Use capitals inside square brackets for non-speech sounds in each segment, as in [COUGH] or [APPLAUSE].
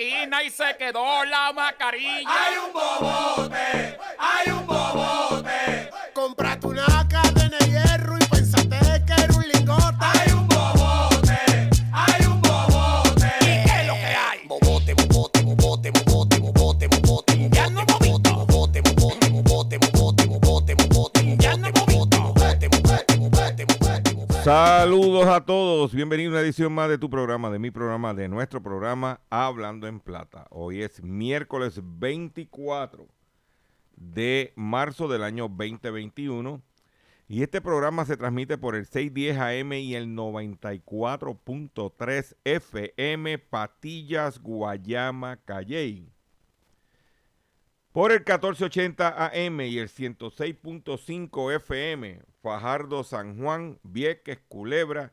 Caminaste 30 esquinas y se quedó la mascarilla. Hay un bobote, hay un bobote. Todos, bienvenidos a una edición más de tu programa, de mi programa, de nuestro programa Hablando en Plata. Hoy es miércoles 24 de marzo del año 2021 y este programa se transmite por el 610 AM y el 94.3 FM Patillas, Guayama, Calley. Por el 1480 AM y el 106.5 FM, Fajardo, San Juan, Vieques, Culebra,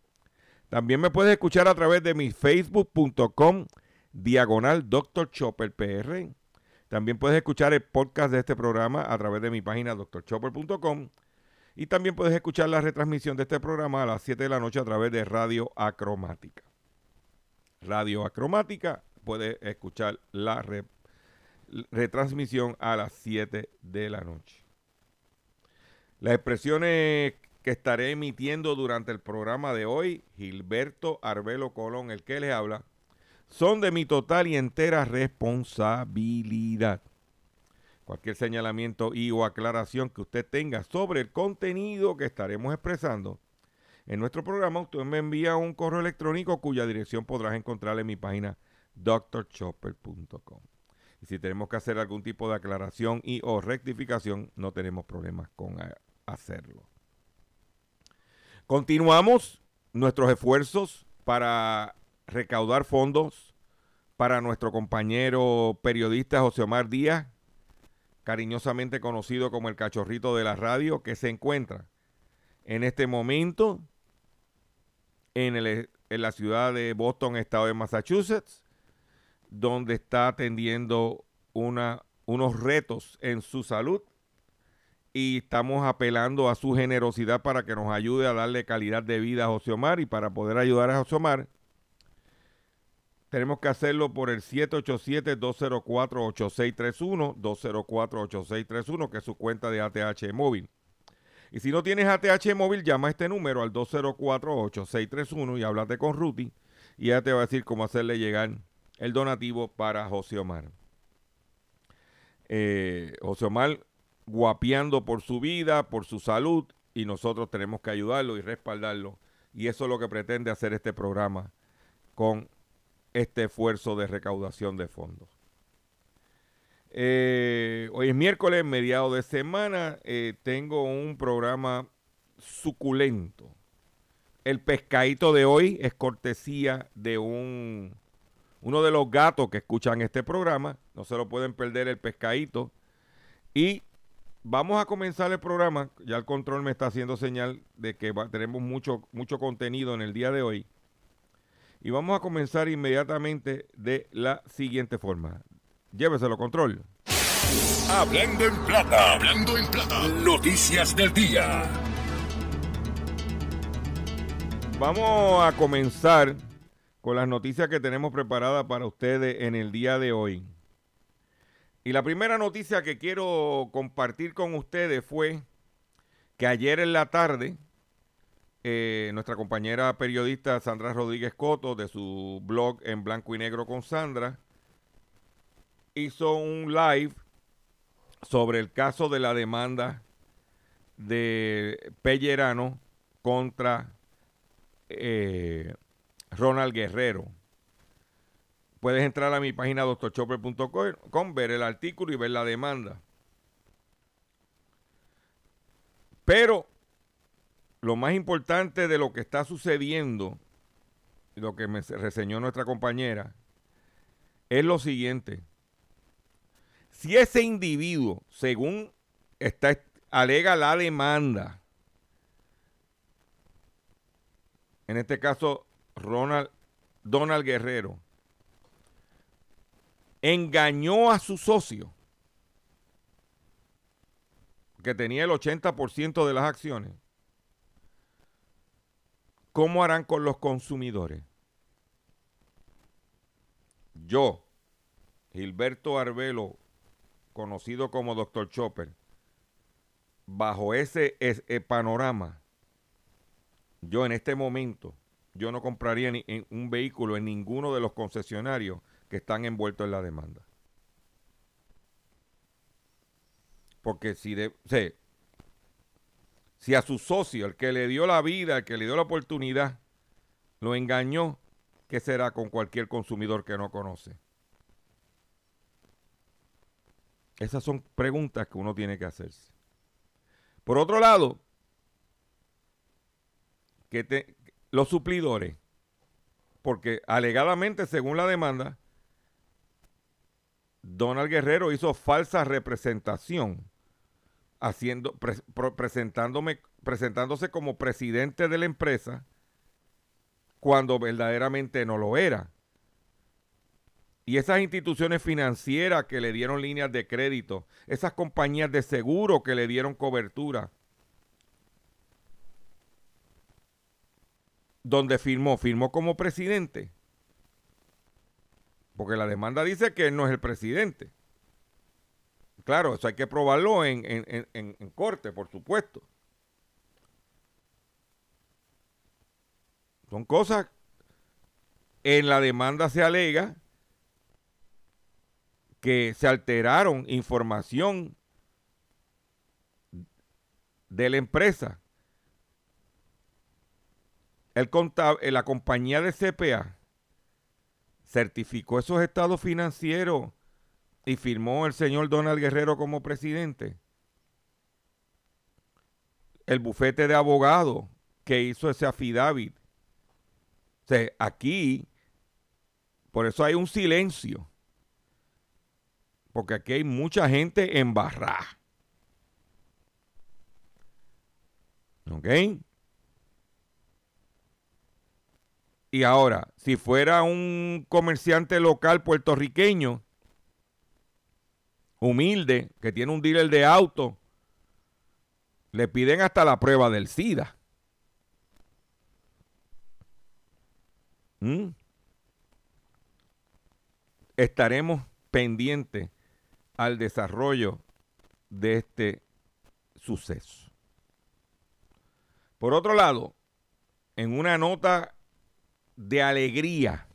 También me puedes escuchar a través de mi facebook.com diagonal Dr. Chopper PR. También puedes escuchar el podcast de este programa a través de mi página drchopper.com. Y también puedes escuchar la retransmisión de este programa a las 7 de la noche a través de Radio Acromática. Radio Acromática, puedes escuchar la re- retransmisión a las 7 de la noche. Las expresiones que estaré emitiendo durante el programa de hoy, Gilberto Arbelo Colón, el que les habla, son de mi total y entera responsabilidad. Cualquier señalamiento y o aclaración que usted tenga sobre el contenido que estaremos expresando en nuestro programa, usted me envía un correo electrónico cuya dirección podrás encontrar en mi página drchopper.com. Y si tenemos que hacer algún tipo de aclaración y o rectificación, no tenemos problemas con eh, hacerlo. Continuamos nuestros esfuerzos para recaudar fondos para nuestro compañero periodista José Omar Díaz, cariñosamente conocido como el cachorrito de la radio, que se encuentra en este momento en, en la ciudad de Boston, estado de Massachusetts, donde está atendiendo unos retos en su salud y estamos apelando a su generosidad para que nos ayude a darle calidad de vida a José Omar y para poder ayudar a José Omar tenemos que hacerlo por el 787-204-8631, 204-8631, que es su cuenta de ATH móvil. Y si no tienes ATH móvil, llama a este número al 204-8631 y háblate con Ruti y ella te va a decir cómo hacerle llegar el donativo para José Omar. Eh, José Omar guapeando por su vida, por su salud y nosotros tenemos que ayudarlo y respaldarlo. Y eso es lo que pretende hacer este programa con este esfuerzo de recaudación de fondos. Eh, hoy es miércoles, mediado de semana. eh, tengo un programa suculento. El pescadito de hoy es cortesía de un uno de los gatos que escuchan este programa. No se lo pueden perder el pescadito. Y vamos a comenzar el programa. Ya el control me está haciendo señal de que va- tenemos mucho, mucho contenido en el día de hoy. Y vamos a comenzar inmediatamente de la siguiente forma. Lléveselo, control. Hablando en plata, hablando en plata. Noticias del día. Vamos a comenzar con las noticias que tenemos preparadas para ustedes en el día de hoy. Y la primera noticia que quiero compartir con ustedes fue que ayer en la tarde, eh, nuestra compañera periodista Sandra Rodríguez Coto, de su blog en blanco y negro con Sandra, hizo un live sobre el caso de la demanda de Pellerano contra eh, Ronald Guerrero. Puedes entrar a mi página doctorchopper.com, ver el artículo y ver la demanda. Pero lo más importante de lo que está sucediendo, lo que me reseñó nuestra compañera, es lo siguiente. Si ese individuo, según está, alega la demanda, en este caso Ronald Donald Guerrero, engañó a su socio, que tenía el 80% de las acciones, ¿cómo harán con los consumidores? Yo, Gilberto Arbelo, conocido como Dr. Chopper, bajo ese, ese panorama, yo en este momento, yo no compraría ni, un vehículo en ninguno de los concesionarios que están envueltos en la demanda. Porque si, de, si a su socio, el que le dio la vida, el que le dio la oportunidad, lo engañó, ¿qué será con cualquier consumidor que no conoce? Esas son preguntas que uno tiene que hacerse. Por otro lado, que los suplidores, porque alegadamente, según la demanda, Donald Guerrero hizo falsa representación, haciendo, presentándome, presentándose como presidente de la empresa cuando verdaderamente no lo era. Y esas instituciones financieras que le dieron líneas de crédito, esas compañías de seguro que le dieron cobertura, donde firmó, firmó como presidente porque la demanda dice que él no es el presidente. Claro, eso hay que probarlo en, en corte, por supuesto. Son cosas. En la demanda se alega que se alteraron información de la empresa. El contable, la compañía de CPA certificó esos estados financieros y firmó el señor Donald Guerrero como presidente. El bufete de abogados que hizo ese affidavit. O sea, aquí, por eso hay un silencio. Porque aquí hay mucha gente en barra. ¿Ok? Y ahora, si fuera un comerciante local puertorriqueño, humilde, que tiene un dealer de auto, le piden hasta la prueba del SIDA. ¿Mm? Estaremos pendientes al desarrollo de este suceso. Por otro lado, en una nota de alegría.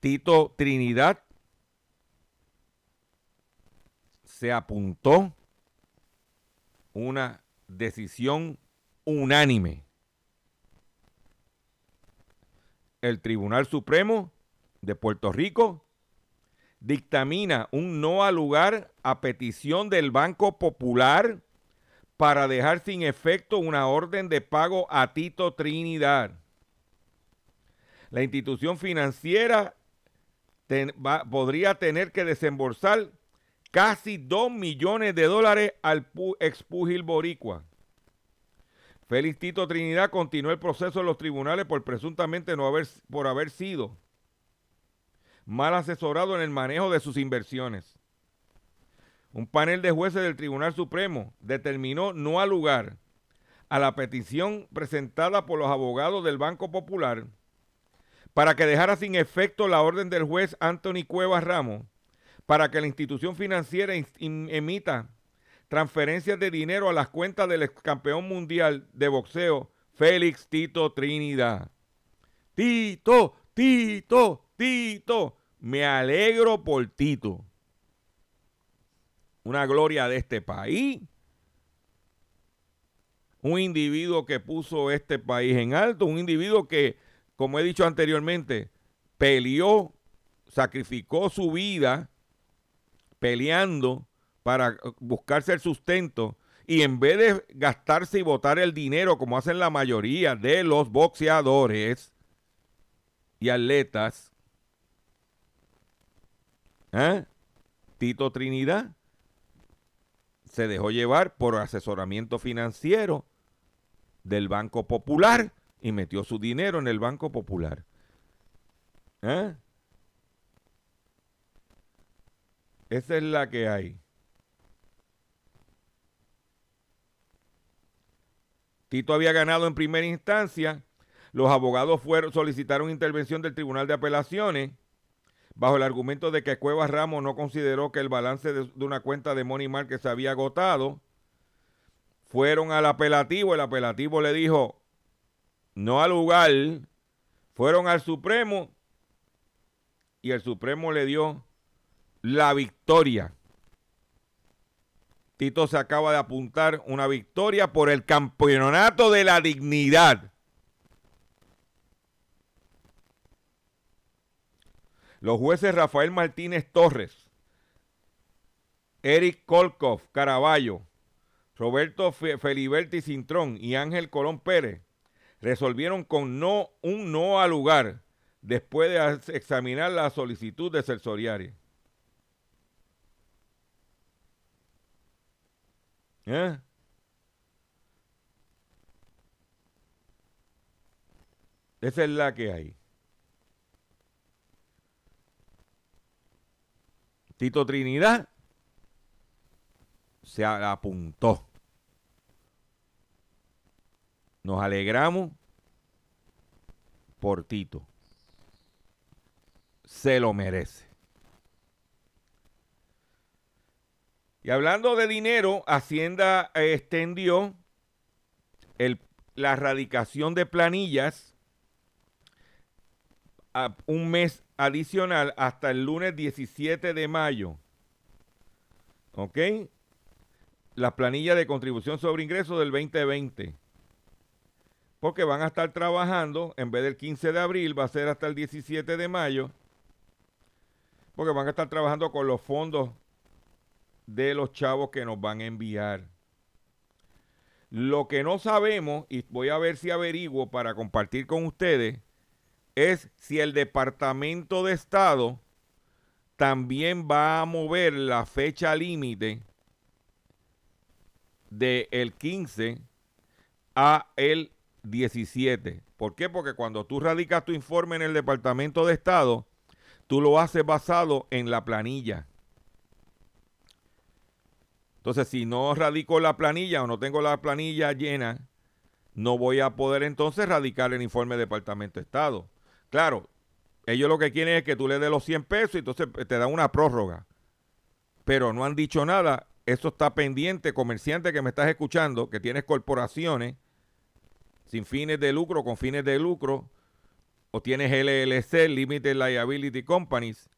Tito Trinidad se apuntó una decisión unánime. El Tribunal Supremo de Puerto Rico dictamina un no al lugar a petición del Banco Popular para dejar sin efecto una orden de pago a Tito Trinidad. La institución financiera podría tener que desembolsar casi 2 millones de dólares al expugil boricua. Félix Tito Trinidad continuó el proceso en los tribunales por presuntamente no haber, por haber sido mal asesorado en el manejo de sus inversiones. Un panel de jueces del Tribunal Supremo determinó no al lugar a la petición presentada por los abogados del Banco Popular para que dejara sin efecto la orden del juez Anthony Cuevas Ramos para que la institución financiera emita transferencias de dinero a las cuentas del campeón mundial de boxeo Félix Tito Trinidad. Tito, Tito, Tito. Me alegro por Tito. Una gloria de este país. Un individuo que puso este país en alto. Un individuo que, como he dicho anteriormente, peleó, sacrificó su vida peleando para buscarse el sustento y en vez de gastarse y botar el dinero como hacen la mayoría de los boxeadores y atletas, ¿eh? Tito Trinidad se dejó llevar por asesoramiento financiero del Banco Popular y metió su dinero en el Banco Popular. ¿Eh? Esa es la que hay. Tito había ganado en primera instancia. Los abogados fueron, solicitaron intervención del Tribunal de Apelaciones bajo el argumento de que Cuevas Ramos no consideró que el balance de, una cuenta de Money Market se había agotado. Fueron al apelativo, el apelativo le dijo no al lugar, fueron al Supremo y el Supremo le dio la victoria. Tito se acaba de apuntar una victoria por el campeonato de la dignidad. Los jueces Rafael Martínez Torres, Eric Kolkov Caraballo, Roberto Feliberti Cintrón y Ángel Colón Pérez resolvieron con no un no al lugar después de examinar la solicitud de Celsoriari. ¿Eh? Esa es la que hay. Tito Trinidad se apuntó. Nos alegramos por Tito. Se lo merece. Y hablando de dinero, Hacienda eh, extendió la erradicación de planillas a un mes adicional hasta el lunes 17 de mayo. ¿Ok? La planilla de contribución sobre ingresos del 2020. Porque van a estar trabajando, en vez del 15 de abril, va a ser hasta el 17 de mayo. Porque van a estar trabajando con los fondos de los chavos que nos van a enviar. Lo que no sabemos, y voy a ver si averiguo para compartir con ustedes, es si el Departamento de Estado también va a mover la fecha límite del el 15 a el 17. ¿Por qué? Porque cuando tú radicas tu informe en el Departamento de Estado, tú lo haces basado en la planilla. Entonces, si no radico la planilla o no tengo la planilla llena, no voy a poder entonces radicar el informe del Departamento de Estado. Claro, ellos lo que quieren es que tú le des los 100 pesos y entonces te dan una prórroga. Pero no han dicho nada. Eso está pendiente, comerciante que me estás escuchando, que tienes corporaciones sin fines de lucro, con fines de lucro, o tienes LLC, Limited Liability Companies,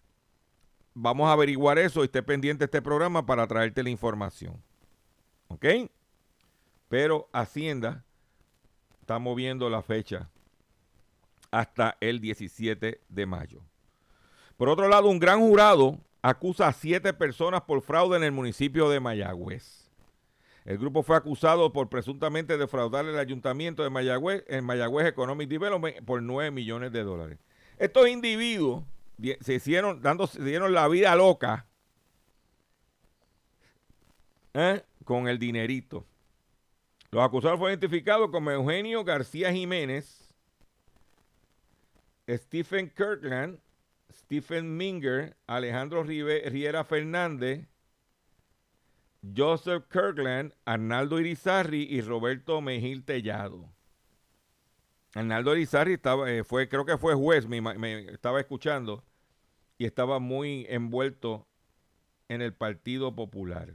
Vamos a averiguar eso y esté pendiente este programa para traerte la información. ¿Ok? Pero Hacienda está moviendo la fecha hasta el 17 de mayo. Por otro lado, un gran jurado acusa a siete personas por fraude en el municipio de Mayagüez. El grupo fue acusado por presuntamente defraudar el ayuntamiento de Mayagüez, en Mayagüez Economic Development, por 9 millones de dólares. Estos individuos se hicieron, dando, se dieron la vida loca ¿eh? con el dinerito. Los acusados fueron identificados como Eugenio García Jiménez, Stephen Kirkland, Stephen Minger, Alejandro Riera Fernández, Joseph Kirkland, Arnaldo Irizarri y Roberto Mejil Tellado. Arnaldo Irizarri estaba, eh, fue, creo que fue juez, me, me estaba escuchando y estaba muy envuelto en el Partido Popular.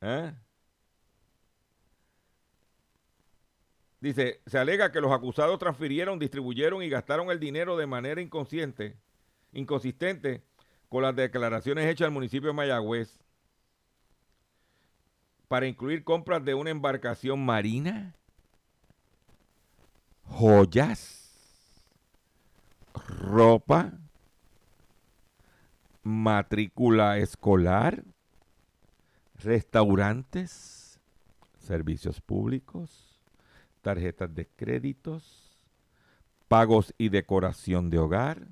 ¿Eh? Dice, se alega que los acusados transfirieron, distribuyeron y gastaron el dinero de manera inconsciente, inconsistente con las declaraciones hechas al municipio de Mayagüez para incluir compras de una embarcación marina, joyas, ropa, matrícula escolar, restaurantes, servicios públicos, tarjetas de créditos, pagos y decoración de hogar,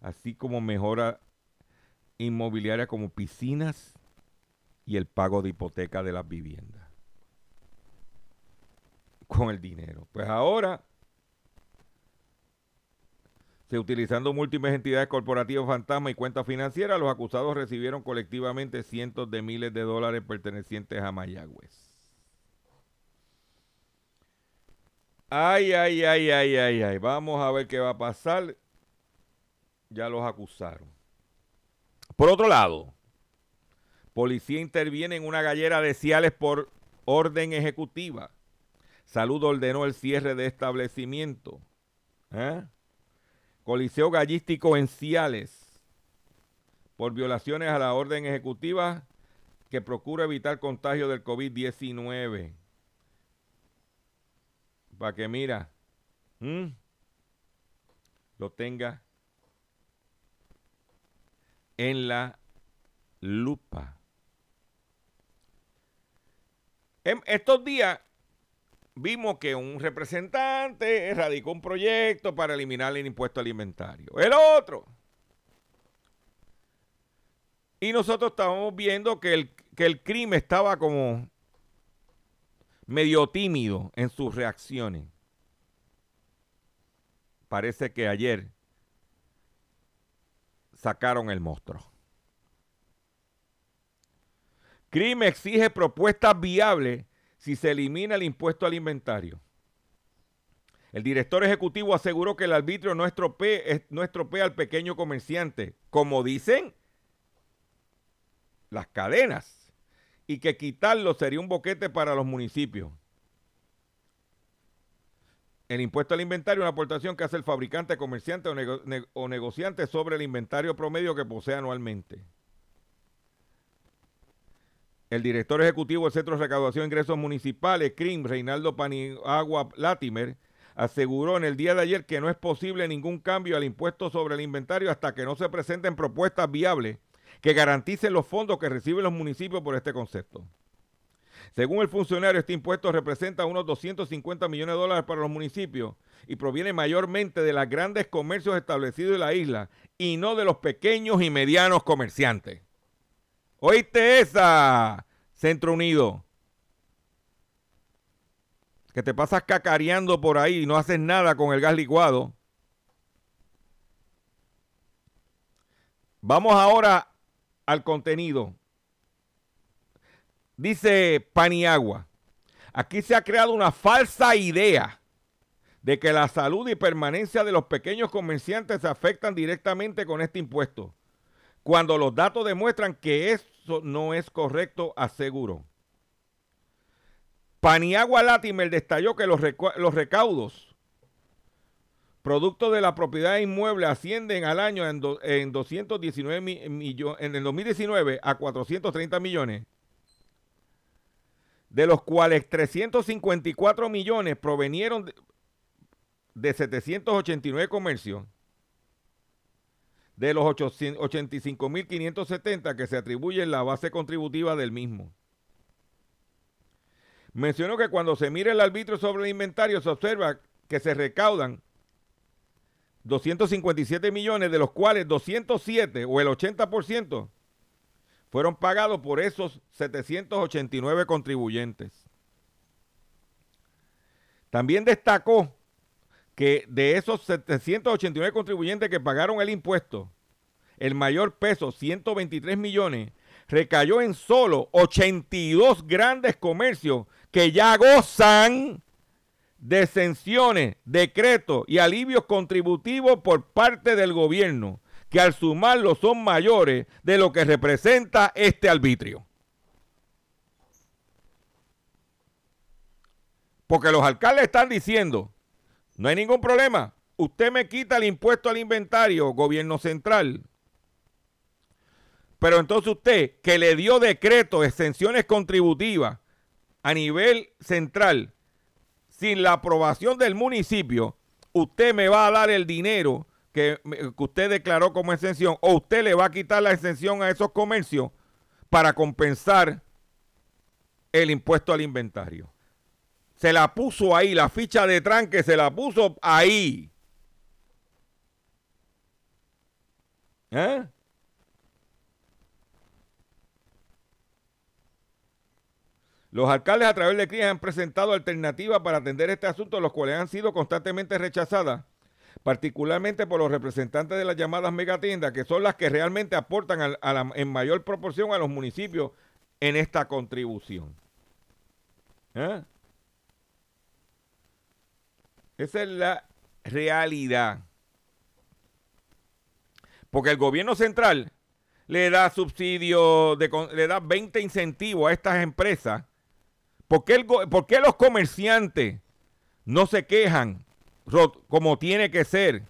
así como mejora inmobiliaria como piscinas y el pago de hipoteca de las viviendas. Con el dinero. Pues ahora, se utilizando múltiples entidades corporativas fantasma y cuentas financieras, los acusados recibieron colectivamente cientos de miles de dólares pertenecientes a Mayagüez. Ay, ay, ay, ay, ay, ay. Vamos a ver qué va a pasar. Ya los acusaron. Por otro lado, policía interviene en una gallera de Ciales por orden ejecutiva. Salud ordenó el cierre de establecimiento. ¿Eh? Coliseo Gallístico en Ciales por violaciones a la orden ejecutiva que procura evitar contagio del COVID-19. Para que mira, lo tenga en la lupa. En estos días vimos que un representante radicó un proyecto para eliminar el impuesto alimentario. El otro. Y nosotros estábamos viendo que el, que el crimen estaba como medio tímido en sus reacciones. Parece que ayer sacaron el monstruo. CRIM exige propuestas viables si se elimina el impuesto alimentario. El director ejecutivo aseguró que el arbitrio no estropea al pequeño comerciante, como dicen las cadenas, y que quitarlo sería un boquete para los municipios. El impuesto al inventario es una aportación que hace el fabricante, comerciante o, negociante sobre el inventario promedio que posee anualmente. El director ejecutivo del Centro de Recaudación de Ingresos Municipales, CRIM, Reinaldo Paniagua Latimer, aseguró en el día de ayer que no es posible ningún cambio al impuesto sobre el inventario hasta que no se presenten propuestas viables que garanticen los fondos que reciben los municipios por este concepto. Según el funcionario, este impuesto representa unos 250 millones de dólares para los municipios y proviene mayormente de los grandes comercios establecidos en la isla y no de los pequeños y medianos comerciantes. ¿Oíste esa, Centro Unido? Que te pasas cacareando por ahí y no haces nada con el gas licuado. Vamos ahora al contenido. Dice Paniagua, aquí se ha creado una falsa idea de que la salud y permanencia de los pequeños comerciantes se afectan directamente con este impuesto, cuando los datos demuestran que eso no es correcto, aseguró. Paniagua Latimer destalló que los, los recaudos producto de la propiedad inmueble ascienden al año en, en 219 millones, en el 2019 a 430 millones de los cuales 354 millones provenieron de, 789 comercios, de los 85.570 que se atribuyen la base contributiva del mismo. Mencionó que cuando se mira el arbitrio sobre el inventario se observa que se recaudan 257 millones, de los cuales 207 o el 80% fueron pagados por esos 789 contribuyentes. También destacó que de esos 789 contribuyentes que pagaron el impuesto, el mayor peso, 123 millones, recayó en solo 82 grandes comercios que ya gozan de exenciones, decretos y alivios contributivos por parte del gobierno, que al sumarlo son mayores de lo que representa este arbitrio. Porque los alcaldes están diciendo, no hay ningún problema, usted me quita el impuesto al inventario, gobierno central. Pero entonces usted, que le dio decreto, exenciones contributivas a nivel central, sin la aprobación del municipio, usted me va a dar el dinero que, usted declaró como exención o usted le va a quitar la exención a esos comercios para compensar el impuesto al inventario. Se la puso ahí, la ficha de tranque se la puso ahí. ¿Eh? Los alcaldes a través de CRIAS han presentado alternativas para atender este asunto, los cuales han sido constantemente rechazadas, particularmente por los representantes de las llamadas megatiendas, que son las que realmente aportan en mayor proporción a los municipios en esta contribución. ¿Eh? Esa es la realidad. Porque el gobierno central le da subsidio, de, le da 20 incentivos a estas empresas ¿Por qué, el, ¿Por qué, los comerciantes no se quejan como tiene que ser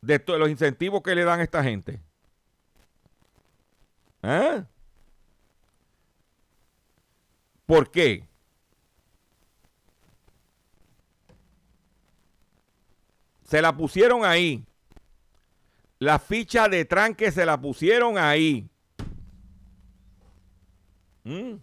de los incentivos que le dan a esta gente? ¿Eh? ¿Por qué? Se la pusieron ahí. La ficha de tranque se la pusieron ahí. Mm.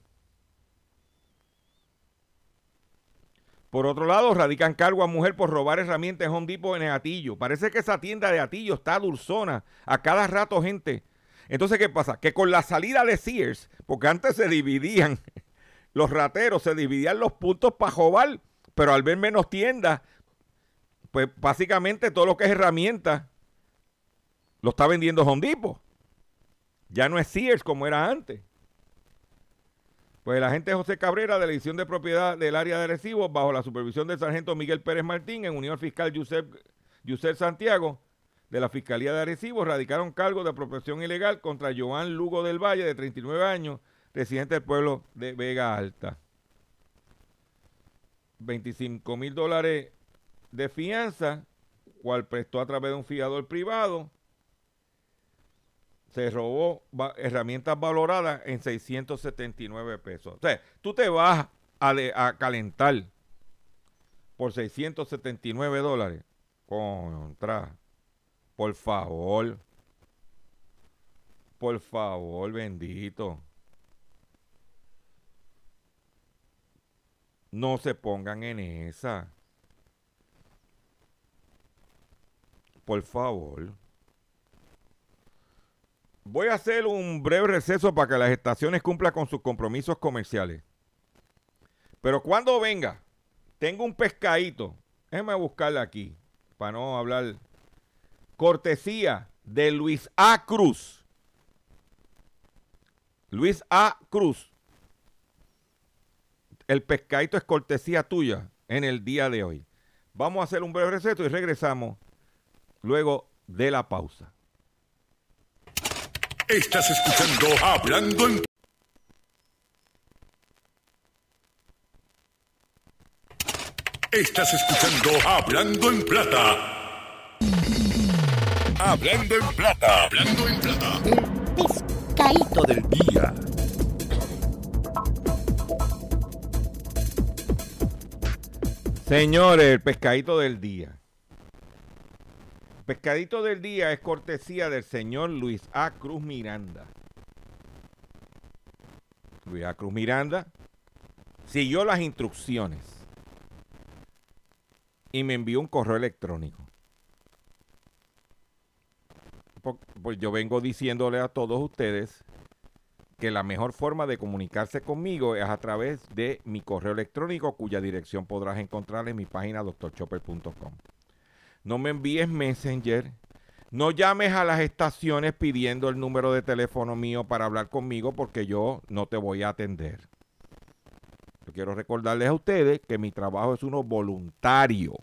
Por otro lado, radican cargo a mujer por robar herramientas en Home Depot en Atillo. Parece que esa tienda de Atillo está dulzona. A cada rato gente. Entonces, ¿qué pasa? Que con la salida de Sears, porque antes se dividían, [LAUGHS] los rateros se dividían los puntos para robar, pero al ver menos tiendas, pues básicamente todo lo que es herramienta lo está vendiendo Home Depot. Ya no es Sears como era antes. Pues el agente José Cabrera de la edición de propiedad del área de recibos, bajo la supervisión del sargento Miguel Pérez Martín, en unión al fiscal Yusef, Santiago, de la Fiscalía de Arecibo, radicaron cargos de apropiación ilegal contra Joan Lugo del Valle, de 39 años, residente del pueblo de Vega Alta. 25 mil dólares de fianza, cual prestó a través de un fiador privado, se robó herramientas valoradas en 679 pesos. O sea, tú te vas a, a calentar por 679 dólares. Contra. Por favor. Por favor, bendito. No se pongan en esa. Por favor. Voy a hacer un breve receso para que las estaciones cumplan con sus compromisos comerciales. Pero cuando venga, tengo un pescadito. Déjeme buscarle aquí, para no hablar. Cortesía de Luis A. Cruz. Luis A. Cruz. El pescadito es cortesía tuya en el día de hoy. Vamos a hacer un breve receso y regresamos luego de la pausa. Estás escuchando Hablando en Estás escuchando Hablando en Plata. Hablando en Plata. Hablando en Plata. Pescadito del día. Señores, el pescadito del día. Pescadito del día es cortesía del señor Luis A. Cruz Miranda. Luis A. Cruz Miranda siguió las instrucciones y me envió un correo electrónico. Pues yo vengo diciéndole a todos ustedes que la mejor forma de comunicarse conmigo es a través de mi correo electrónico, cuya dirección podrás encontrar en mi página doctorchopper.com. No me envíes Messenger, No llames a las estaciones pidiendo el número de teléfono mío para hablar conmigo porque yo no te voy a atender. Yo quiero recordarles a ustedes que mi trabajo es uno voluntario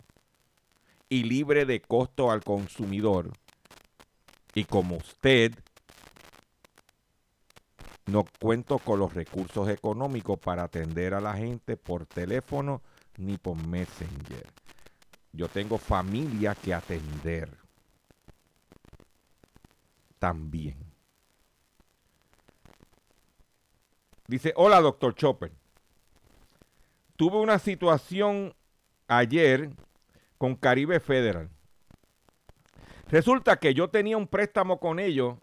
y libre de costo al consumidor. Y como usted, no cuento con los recursos económicos para atender a la gente por teléfono ni por Messenger. Yo tengo familia que atender. También. Dice, hola doctor Chopper. Tuve una situación ayer con Caribe Federal. Resulta que yo tenía un préstamo con ellos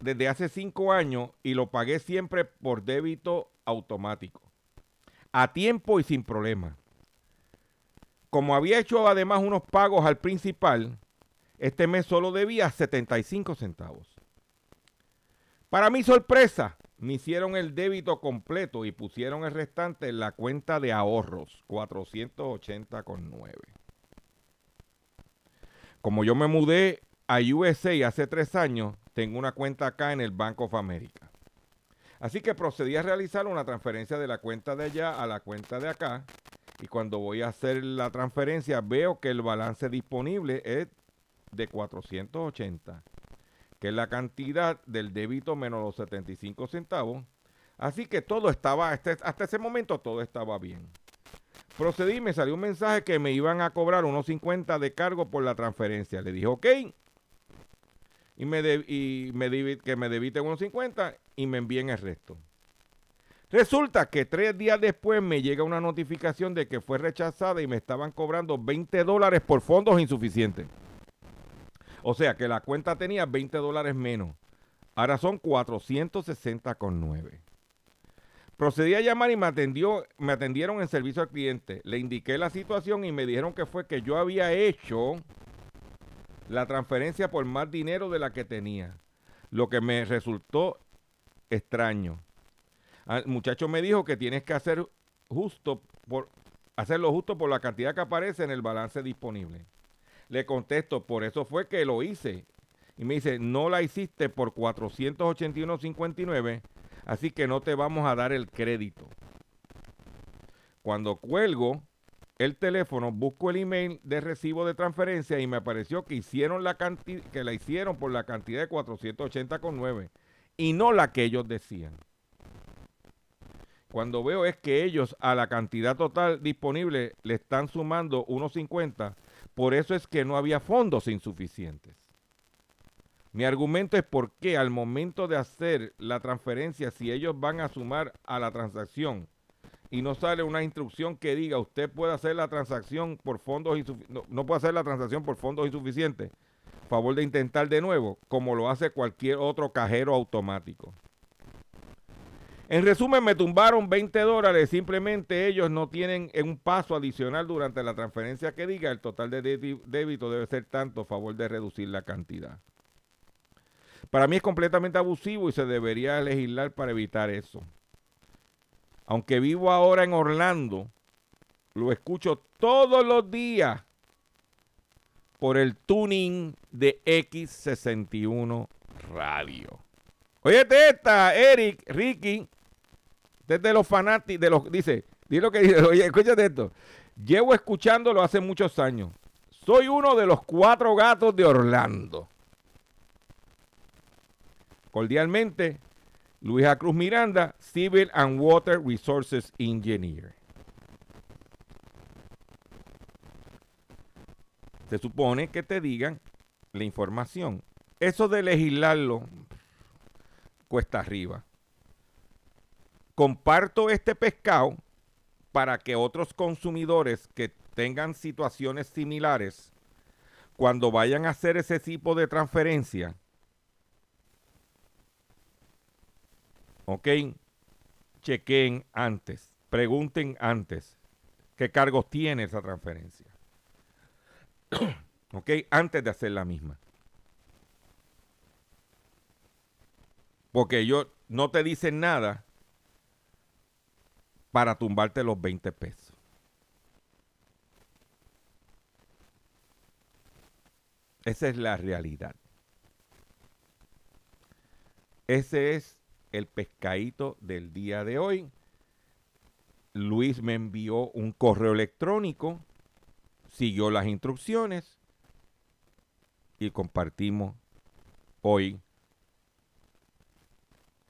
desde hace cinco años y lo pagué siempre por débito automático. A tiempo y sin problema. Como había hecho además unos pagos al principal, este mes solo debía 75 centavos. Para mi sorpresa, me hicieron el débito completo y pusieron el restante en la cuenta de ahorros, 480,9. Como yo me mudé a USA hace tres años, tengo una cuenta acá en el Bank of America. Así que procedí a realizar una transferencia de la cuenta de allá a la cuenta de acá. Y cuando voy a hacer la transferencia veo que el balance disponible es de 480, que es la cantidad del débito menos los 75 centavos. Así que todo estaba, hasta, ese momento todo estaba bien. Procedí, me salió un mensaje que me iban a cobrar unos 50 de cargo por la transferencia. Le dije, ok, y me, y me que me debiten unos 50 y me envíen el resto. Resulta que tres días después me llega una notificación de que fue rechazada y me estaban cobrando 20 dólares por fondos insuficientes. O sea que la cuenta tenía 20 dólares menos. Ahora son 460,9. Procedí a llamar y me, atendió, me atendieron en servicio al cliente. Le indiqué la situación y me dijeron que fue que yo había hecho la transferencia por más dinero de la que tenía, lo que me resultó extraño. Ah, el muchacho me dijo que tienes que hacer justo por hacerlo justo por la cantidad que aparece en el balance disponible. Le contesto, por eso fue que lo hice. Y me dice, no la hiciste por 481.59, así que no te vamos a dar el crédito. Cuando cuelgo, el teléfono, busco el email de recibo de transferencia y me apareció que hicieron la que la hicieron por la cantidad de 480,9 y no la que ellos decían. Cuando veo es que ellos a la cantidad total disponible le están sumando unos 50, por eso es que no había fondos insuficientes. Mi argumento es porque al momento de hacer la transferencia, si ellos van a sumar a la transacción y no sale una instrucción que diga usted puede hacer la transacción por fondos insuficientes, no, puede hacer la transacción por fondos insuficientes, favor de intentar de nuevo, como lo hace cualquier otro cajero automático. En resumen, me tumbaron 20 dólares, simplemente ellos no tienen un paso adicional durante la transferencia que diga el total de débito debe ser tanto, favor de reducir la cantidad. Para mí es completamente abusivo y se debería legislar para evitar eso aunque vivo ahora en Orlando, lo escucho todos los días por el tuning de X61 Radio. Oye, esta, Eric, Ricky, desde los fanáticos, de los, dice, di lo que dice, oye, escúchate esto. Llevo escuchándolo hace muchos años. Soy uno de los cuatro gatos de Orlando. Cordialmente, Luisa Cruz Miranda, Civil and Water Resources Engineer. Se supone que te digan la información. Eso de legislarlo cuesta arriba. Comparto este pescado para que otros consumidores que tengan situaciones similares, cuando vayan a hacer ese tipo de transferencia, ¿ok? Chequen antes, pregunten antes qué cargos tiene esa transferencia. ¿Ok? Antes de hacer la misma. Porque ellos no te dicen nada para tumbarte los 20 pesos. Esa es la realidad. Ese es el pescadito del día de hoy. Luis me envió un correo electrónico, siguió las instrucciones y compartimos hoy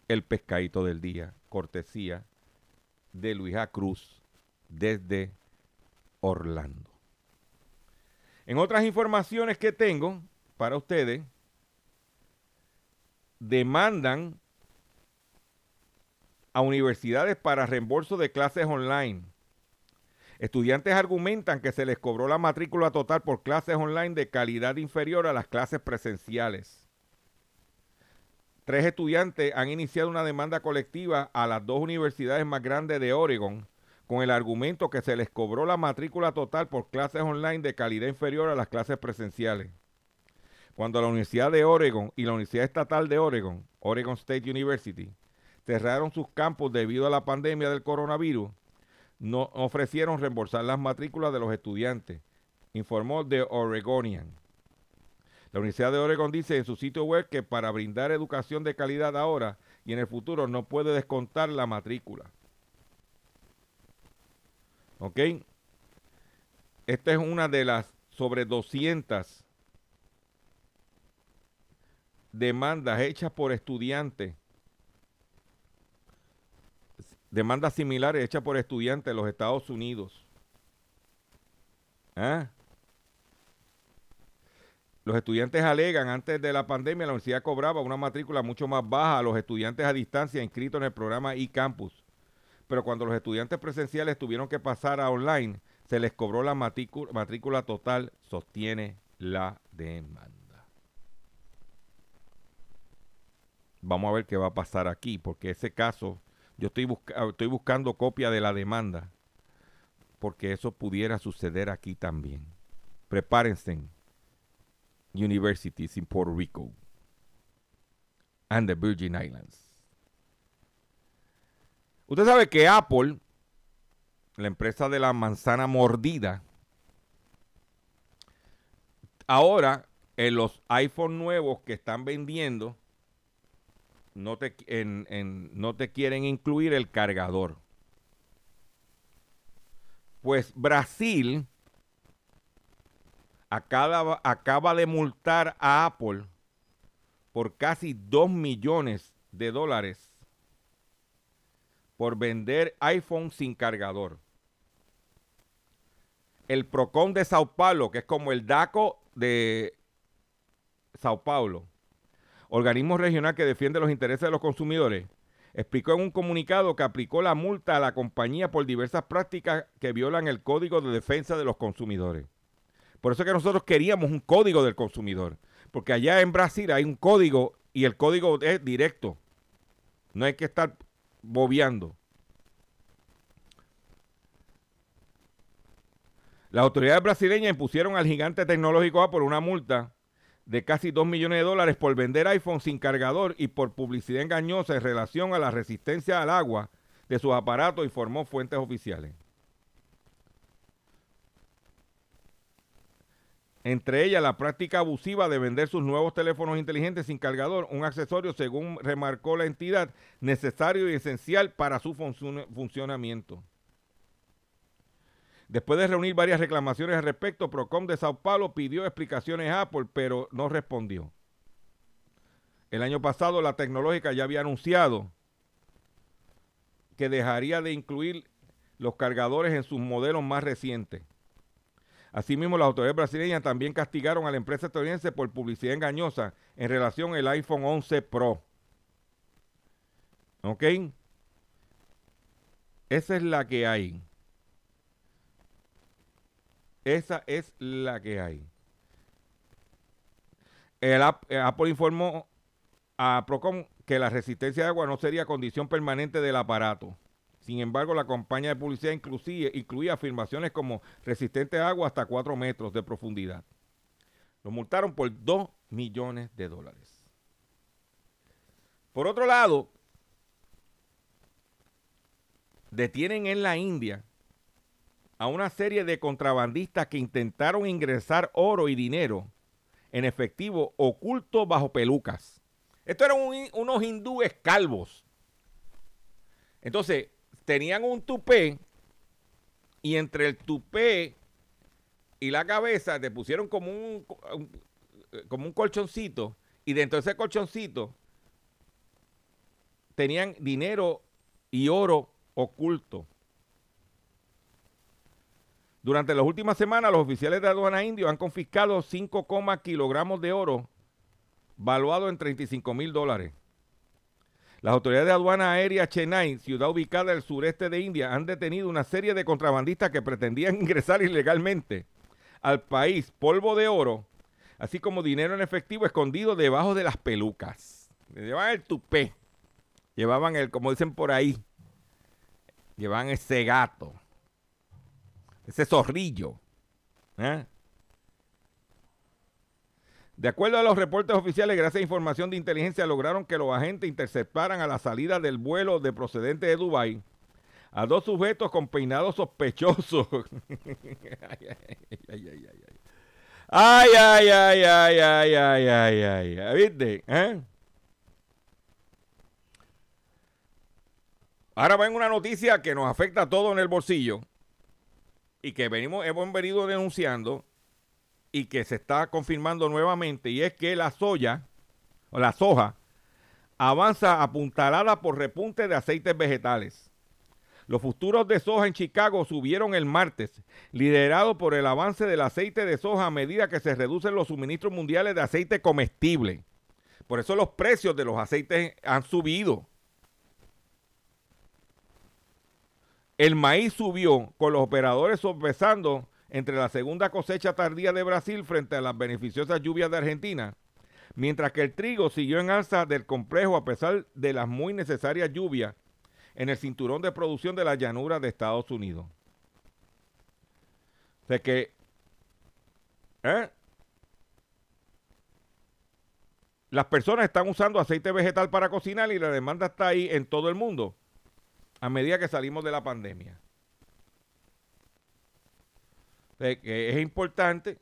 el pescadito del día, cortesía de Luisa Cruz desde Orlando. En otras informaciones que tengo para ustedes, demandan a universidades para reembolso de clases online. Estudiantes argumentan que se les cobró la matrícula total por clases online de calidad inferior a las clases presenciales. Tres estudiantes han iniciado una demanda colectiva a las dos universidades más grandes de Oregon con el argumento que se les cobró la matrícula total por clases online de calidad inferior a las clases presenciales. Cuando la Universidad de Oregon y la Universidad Estatal de Oregon, Oregon State University, cerraron sus campus debido a la pandemia del coronavirus, no ofrecieron reembolsar las matrículas de los estudiantes, informó The Oregonian. La Universidad de Oregon dice en su sitio web que para brindar educación de calidad ahora y en el futuro no puede descontar la matrícula. ¿Ok? Esta es una de las sobre 200 demandas hechas por estudiantes, demandas similares hechas por estudiantes de los Estados Unidos. ¿Ah? Los estudiantes alegan, antes de la pandemia la universidad cobraba una matrícula mucho más baja a los estudiantes a distancia inscritos en el programa eCampus pero cuando los estudiantes presenciales tuvieron que pasar a online, se les cobró la matrícula, total, sostiene la demanda. Vamos a ver qué va a pasar aquí, porque ese caso, yo estoy, estoy buscando copia de la demanda, porque eso pudiera suceder aquí también. Prepárense. Universities in Puerto Rico and the Virgin Islands. Usted sabe que Apple, la empresa de la manzana mordida, ahora en los iPhone nuevos que están vendiendo, no te, no te quieren incluir el cargador. Pues Brasil acaba, de multar a Apple por casi 2 millones de dólares por vender iPhone sin cargador. El Procon de Sao Paulo, que es como el DACO de Sao Paulo, organismo regional que defiende los intereses de los consumidores, explicó en un comunicado que aplicó la multa a la compañía por diversas prácticas que violan el Código de Defensa de los Consumidores. Por eso es que nosotros queríamos un código del consumidor, porque allá en Brasil hay un código y el código es directo. No hay que estar bobeando. Las autoridades brasileñas impusieron al gigante tecnológico Apple una multa de casi 2 millones de dólares por vender iPhone sin cargador y por publicidad engañosa en relación a la resistencia al agua de sus aparatos, informó fuentes oficiales. Entre ellas la práctica abusiva de vender sus nuevos teléfonos inteligentes sin cargador, un accesorio, según remarcó la entidad, necesario y esencial para su funcionamiento. Después de reunir varias reclamaciones al respecto, Procom de Sao Paulo pidió explicaciones a Apple, pero no respondió. El año pasado la tecnológica ya había anunciado que dejaría de incluir los cargadores en sus modelos más recientes. Asimismo, las autoridades brasileñas también castigaron a la empresa estadounidense por publicidad engañosa en relación al iPhone 11 Pro. ¿Ok? Esa es la que hay. Esa es la que hay. El Apple informó a Procom que la resistencia de agua no sería condición permanente del aparato. Sin embargo, la compañía de publicidad incluía afirmaciones como resistente a agua hasta 4 metros de profundidad. Lo multaron por 2 millones de dólares. Por otro lado, detienen en la India a una serie de contrabandistas que intentaron ingresar oro y dinero en efectivo oculto bajo pelucas Estos eran un- unos hindúes calvos. Entonces, tenían un tupé y entre el tupé y la cabeza te pusieron como un, un- como un colchoncito y dentro de ese colchoncito tenían dinero y oro oculto. Durante las últimas semanas, los oficiales de aduana indio han confiscado 5, kilogramos de oro valuado en 35 mil dólares. Las autoridades de aduana aérea Chennai, ciudad ubicada el sureste de India, han detenido una serie de contrabandistas que pretendían [LAUGHS] ingresar ilegalmente al país polvo de oro, así como dinero en efectivo escondido debajo de las pelucas. Llevaban el tupé, llevaban el, como dicen por ahí, llevaban ese gato, ese zorrillo. ¿eh? De acuerdo a los reportes oficiales, gracias a información de inteligencia, lograron que los agentes interceptaran a la salida del vuelo de procedente de Dubái a dos sujetos con peinados sospechosos. ay, ay, ay, ay, ay, ay. Ay, ay, ay, ay, ¿viste? ¿Eh? Ahora ven una noticia que nos afecta a todos en el bolsillo y que venimos, hemos venido denunciando y que se está confirmando nuevamente y es que la soya o la soja avanza apuntalada por repunte de aceites vegetales. Los futuros de soja en Chicago subieron el martes, liderado por el avance del aceite de soja a medida que se reducen los suministros mundiales de aceite comestible. Por eso los precios de los aceites han subido. El maíz subió con los operadores sopesando entre la segunda cosecha tardía de Brasil frente a las beneficiosas lluvias de Argentina, mientras que el trigo siguió en alza del complejo a pesar de las muy necesarias lluvias en el cinturón de producción de la llanura de Estados Unidos. O que, ¿eh? Las personas están usando aceite vegetal para cocinar y la demanda está ahí en todo el mundo a medida que salimos de la pandemia. Que es importante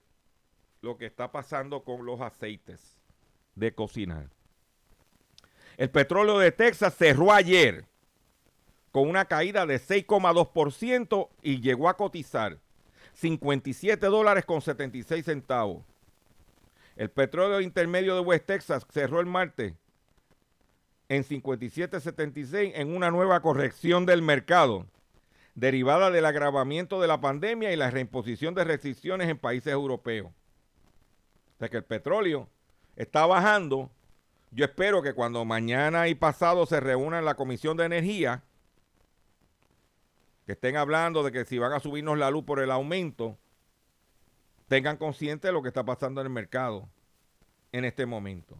lo que está pasando con los aceites de cocinar. El petróleo de Texas cerró ayer con una caída de 6,2% y llegó a cotizar 57 dólares con 76 centavos. El petróleo intermedio de West Texas cerró el martes en 57.76 en una nueva corrección del mercado, derivada del agravamiento de la pandemia y la reimposición de restricciones en países europeos. O sea que el petróleo está bajando. Yo espero que cuando mañana y pasado se reúna en la Comisión de Energía, que estén hablando de que si van a subirnos la luz por el aumento, tengan consciente de lo que está pasando en el mercado en este momento.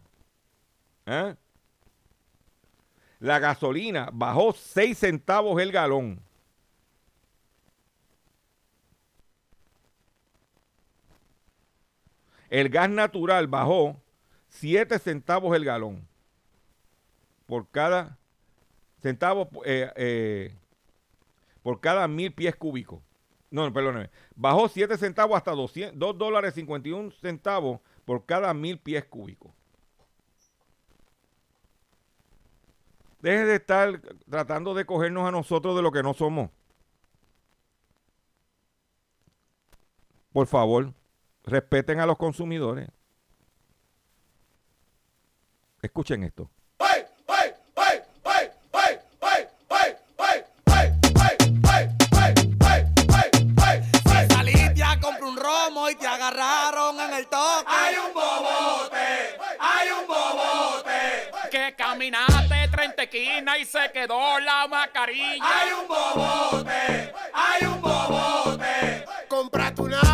¿Eh? La gasolina bajó 6 centavos el galón. El gas natural bajó 7 centavos el galón. Por cada centavo, eh, eh, por cada mil pies cúbicos. No, perdóneme. Bajó 7 centavos hasta 200, 2 dólares 51 centavos por cada mil pies cúbicos. Deje de estar tratando de cogernos a nosotros de lo que no somos. Por favor, respeten a los consumidores. Escuchen esto. y te agarraron en el toque. Hay un bobote, hay un bobote. Que caminaste 30 esquinas y se quedó la mascarilla. Hay un bobote, hay un bobote. Compraste una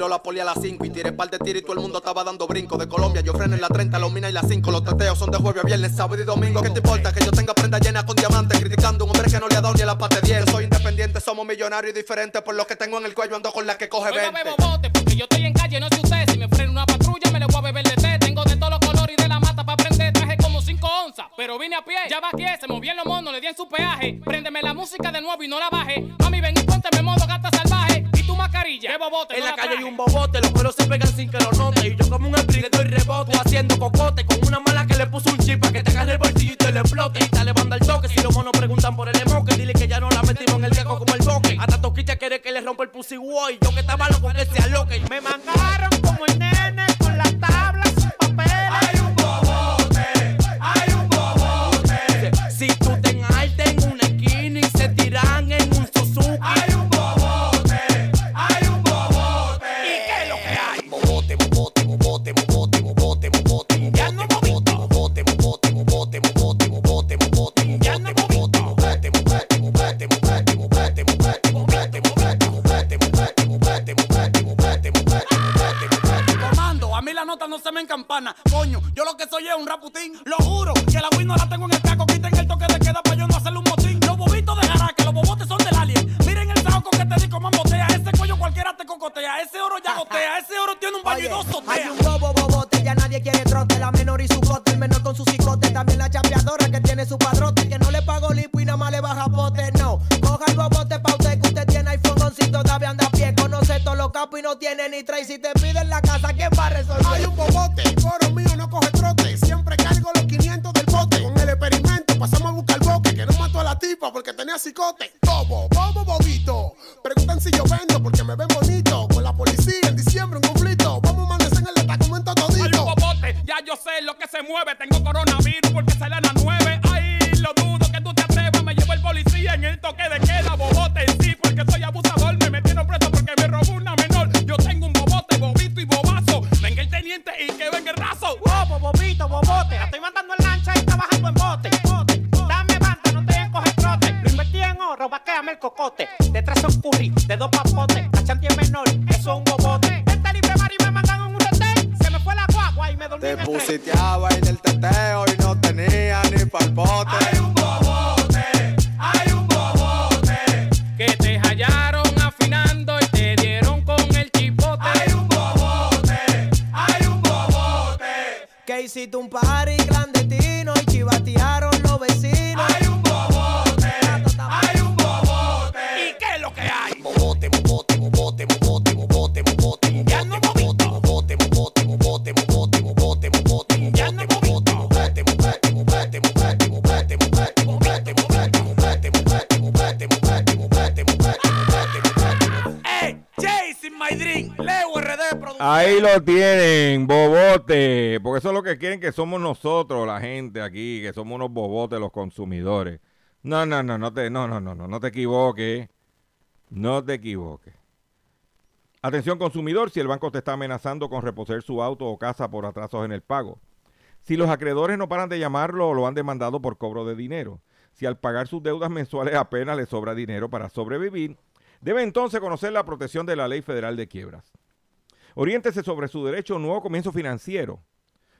tiró la poli a las 5 y tiré par de tiros y todo el mundo estaba dando brinco. De Colombia yo freno en la 30, la mina y la 5. Los teteos son de jueves a viernes, sábado y domingo. ¿Qué te importa que yo tenga prenda llena con diamantes? Criticando a un hombre que no le ha dado ni la parte 10. Soy independiente somos millonarios y diferentes. Por lo que tengo en el cuello ando con la que coge Oiga, 20. bebo bote, porque yo estoy en calle, no sé usted. Si me frena una patrulla, me le voy a beber de té. Tengo de todos los colores y de la mata para prender. Traje como 5 onzas, pero vine a pie. Ya vaqué, se movían los monos, le di en su peaje. Préndeme la música de nuevo y no la baje. Mami, ven y ponte en modo gata salvaje. Mascarilla, En no la calle hay un bobote, los pelos se pegan sin que lo note. Y yo como un spray le doy rebote, haciendo cocote con una mala que le puso un chip para que te agarre el bolsillo y te le explote. Y te le banda el toque. Si los monos preguntan por el emoque, dile que ya no la metimos en el caco como el boque. Hasta Toquicha quiere que le rompa el pussy boy. Yo que estaba loco que se aloque. Me mangaron como el es un raputín. Lo juro, que la Wii no la tengo en el caco. Quiten el toque de queda para yo no hacerle un motín. Los bobitos de jaraque, los bobotes son del alien. Miren el saco que te di como botea. Ese cuello cualquiera te cocotea. Ese oro ya gotea. Ese oro tiene un baño y dos Hay sotea. un bobo bobote, ya nadie quiere trote. La menor y su cote, el menor con su cicote. También la chapeadora que tiene su padrote. Que no le pago lipo y nada más le baja pote. No, coja el bobote pa' usted que usted tiene iPhone si todavía anda a pie. Conoce todos los capos y no tiene ni trae. Si te piden la casa, ¿quién va a resolver? Hay un bobote, que somos nosotros, la gente aquí, que somos unos bobotes los consumidores. No, no, no, no te, no, no, no, no, no te equivoques. No te equivoques. Atención consumidor, si el banco te está amenazando con reposer su auto o casa por atrasos en el pago. Si los acreedores no paran de llamarlo o lo han demandado por cobro de dinero. Si al pagar sus deudas mensuales apenas le sobra dinero para sobrevivir, debe entonces conocer la protección de la Ley Federal de Quiebras. Oriéntese sobre su derecho a un nuevo comienzo financiero.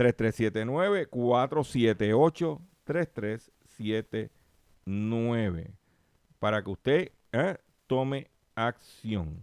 3379 478 3379 para que usted eh, tome acción.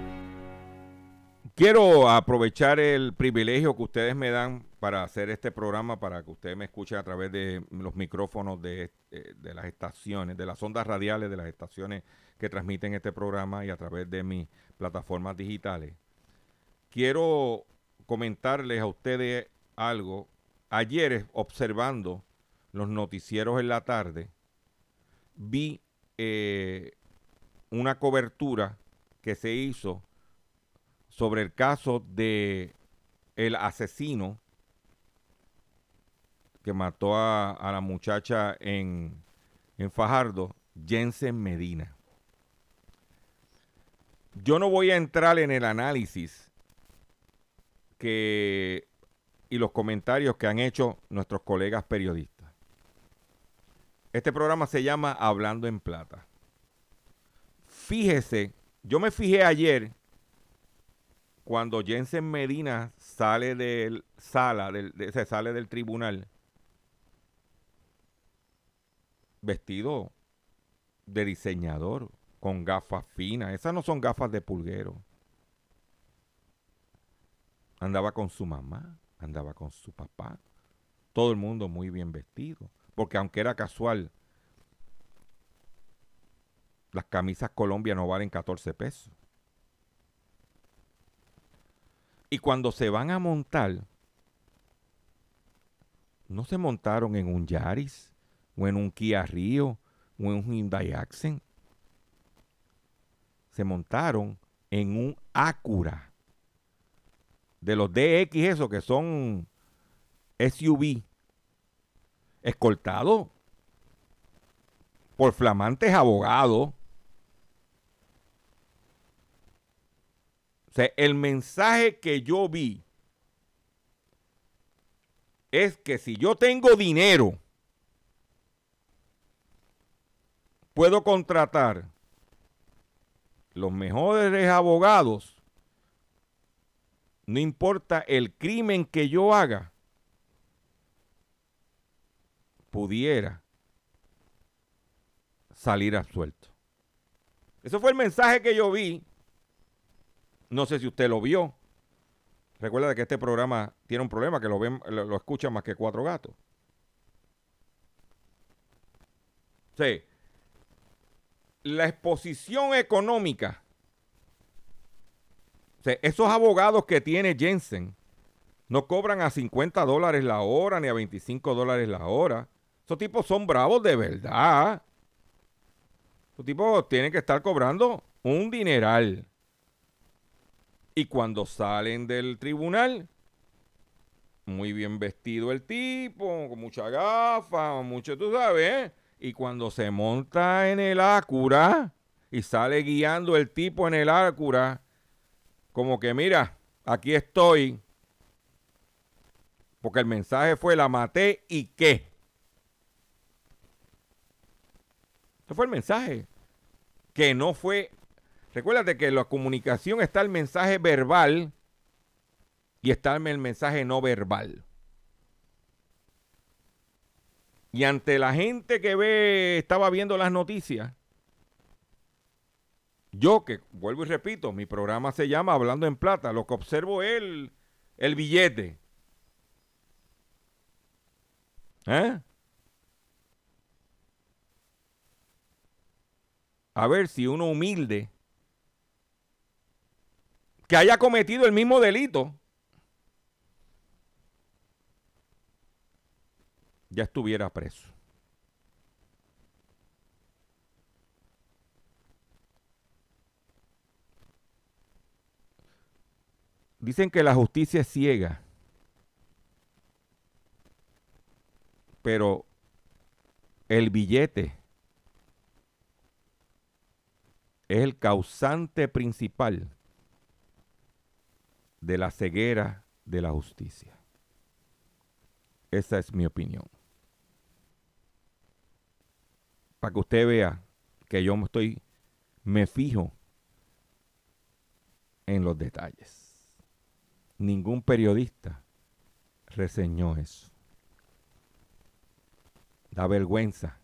Quiero aprovechar el privilegio que ustedes me dan para hacer este programa, para que ustedes me escuchen a través de los micrófonos de, eh, de las estaciones, de las ondas radiales de las estaciones que transmiten este programa y a través de mis plataformas digitales. Quiero comentarles a ustedes algo. Ayer, observando los noticieros en la tarde, vi eh, una cobertura que se hizo sobre el caso de el asesino que mató a, a la muchacha en, en Fajardo, Jensen Medina. Yo no voy a entrar en el análisis que y los comentarios que han hecho nuestros colegas periodistas. Este programa se llama Hablando en Plata. Fíjese, yo me fijé ayer cuando Jensen Medina sale del sala, se sale del tribunal vestido de diseñador, con gafas finas. Esas no son gafas de pulguero. Andaba con su mamá, andaba con su papá. Todo el mundo muy bien vestido. Porque aunque era casual, las camisas Colombia no valen 14 pesos. Y cuando se van a montar, no se montaron en un Yaris, o en un Kia Rio, o en un Hyundai Accent. Se montaron en un Acura. De los DX, esos que son SUV, escoltado por flamantes abogados. O sea, el mensaje que yo vi es que si yo tengo dinero, puedo contratar los mejores abogados, no importa el crimen que yo haga, pudiera salir absuelto. Eso fue el mensaje que yo vi. No sé si usted lo vio. Recuerda que este programa tiene un problema, que lo, ven, lo, escuchan más que cuatro gatos. Sí. La exposición económica. O sea, esos abogados que tiene Jensen no cobran a 50 dólares la hora ni a 25 dólares la hora. Esos tipos son bravos de verdad. Esos tipos tienen que estar cobrando un dineral. Y cuando salen del tribunal, muy bien vestido el tipo, con mucha gafa, mucho, tú sabes, ¿eh? Y cuando se monta en el Acura y sale guiando el tipo en el Acura, como que mira, aquí estoy. Porque el mensaje fue la maté y qué. Ese fue el mensaje. Que no fue. Recuérdate que en la comunicación está el mensaje verbal y está el mensaje no verbal. Y ante la gente que ve, estaba viendo las noticias, yo que vuelvo y repito, mi programa se llama Hablando en Plata, lo que observo es el, el billete. ¿Eh? A ver si uno humilde que haya cometido el mismo delito ya estuviera preso. Dicen que la justicia es ciega, pero el billete es el causante principal de la ceguera de la justicia. Esa es mi opinión. Para que usted vea que yo me estoy, me fijo en los detalles. Ningún periodista reseñó eso. Da vergüenza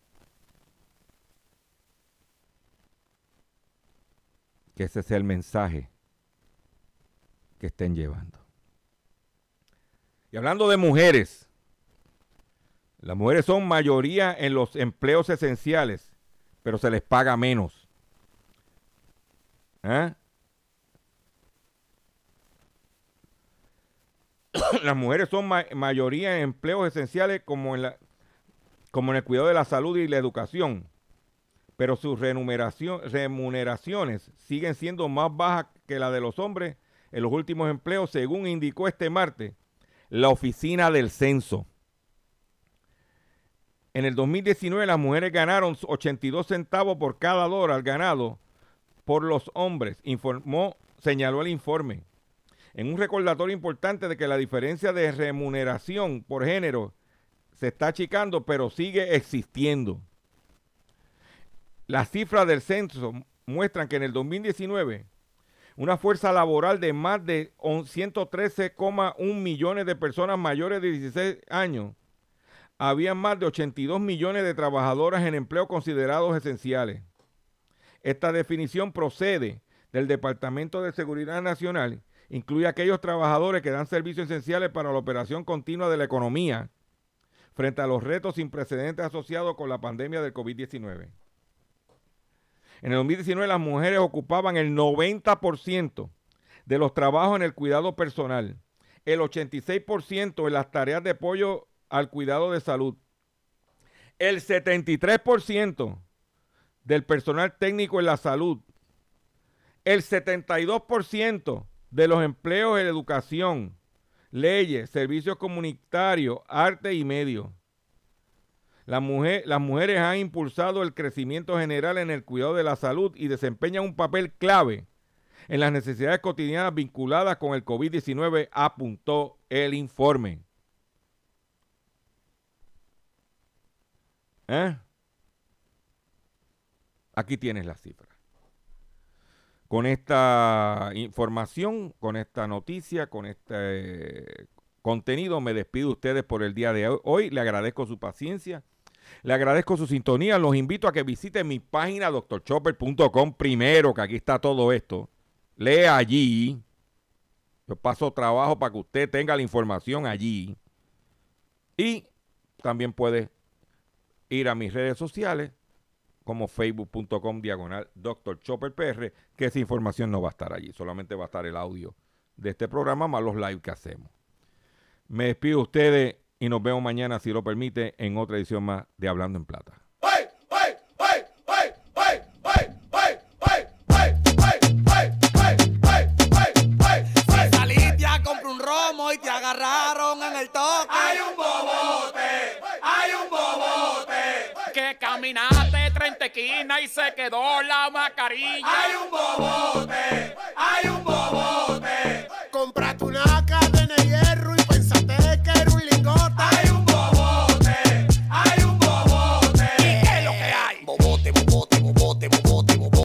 que ese sea el mensaje que estén llevando. Y hablando de mujeres, las mujeres son mayoría en los empleos esenciales, pero se les paga menos. ¿Eh? [COUGHS] Las mujeres son ma- mayoría en empleos esenciales como en, la, como en el cuidado de la salud y la educación, pero sus remuneraciones siguen siendo más bajas que la de los hombres en los últimos empleos, según indicó este martes la oficina del censo. En el 2019 las mujeres ganaron 82 centavos por cada dólar ganado por los hombres, informó, señaló el informe. En un recordatorio importante de que la diferencia de remuneración por género se está achicando, pero sigue existiendo. Las cifras del censo muestran que en el 2019 una fuerza laboral de más de 113,1 millones de personas mayores de 16 años, había más de 82 millones de trabajadoras en empleo considerados esenciales. Esta definición procede del Departamento de Seguridad Nacional, incluye aquellos trabajadores que dan servicios esenciales para la operación continua de la economía frente a los retos sin precedentes asociados con la pandemia del COVID-19. En el 2019 las mujeres ocupaban el 90% de los trabajos en el cuidado personal, el 86% en las tareas de apoyo al cuidado de salud, el 73% del personal técnico en la salud, el 72% de los empleos en educación, leyes, servicios comunitarios, arte y medios. Las mujeres han impulsado el crecimiento general en el cuidado de la salud y desempeñan un papel clave en las necesidades cotidianas vinculadas con el COVID-19, apuntó el informe. ¿Eh? Aquí tienes la cifra. Con esta información, con esta noticia, con este contenido, me despido de ustedes por el día de hoy. Le agradezco su paciencia. Le agradezco su sintonía. Los invito a que visiten mi página doctorchopper.com primero, que aquí está todo esto. Lea allí. Yo paso trabajo para que usted tenga la información allí. Y también puede ir a mis redes sociales como facebook.com diagonal Dr. Que esa información no va a estar allí, solamente va a estar el audio de este programa más los live que hacemos. Me despido de ustedes y nos vemos mañana, si lo permite, en otra edición más de Hablando en Plata. Saliste a comprar un romo y te agarraron en el toque. Hay un bobote, hay un bobote. Que caminaste 30 esquinas y se quedó la mascarilla. Hay un bobote, hay un bobote.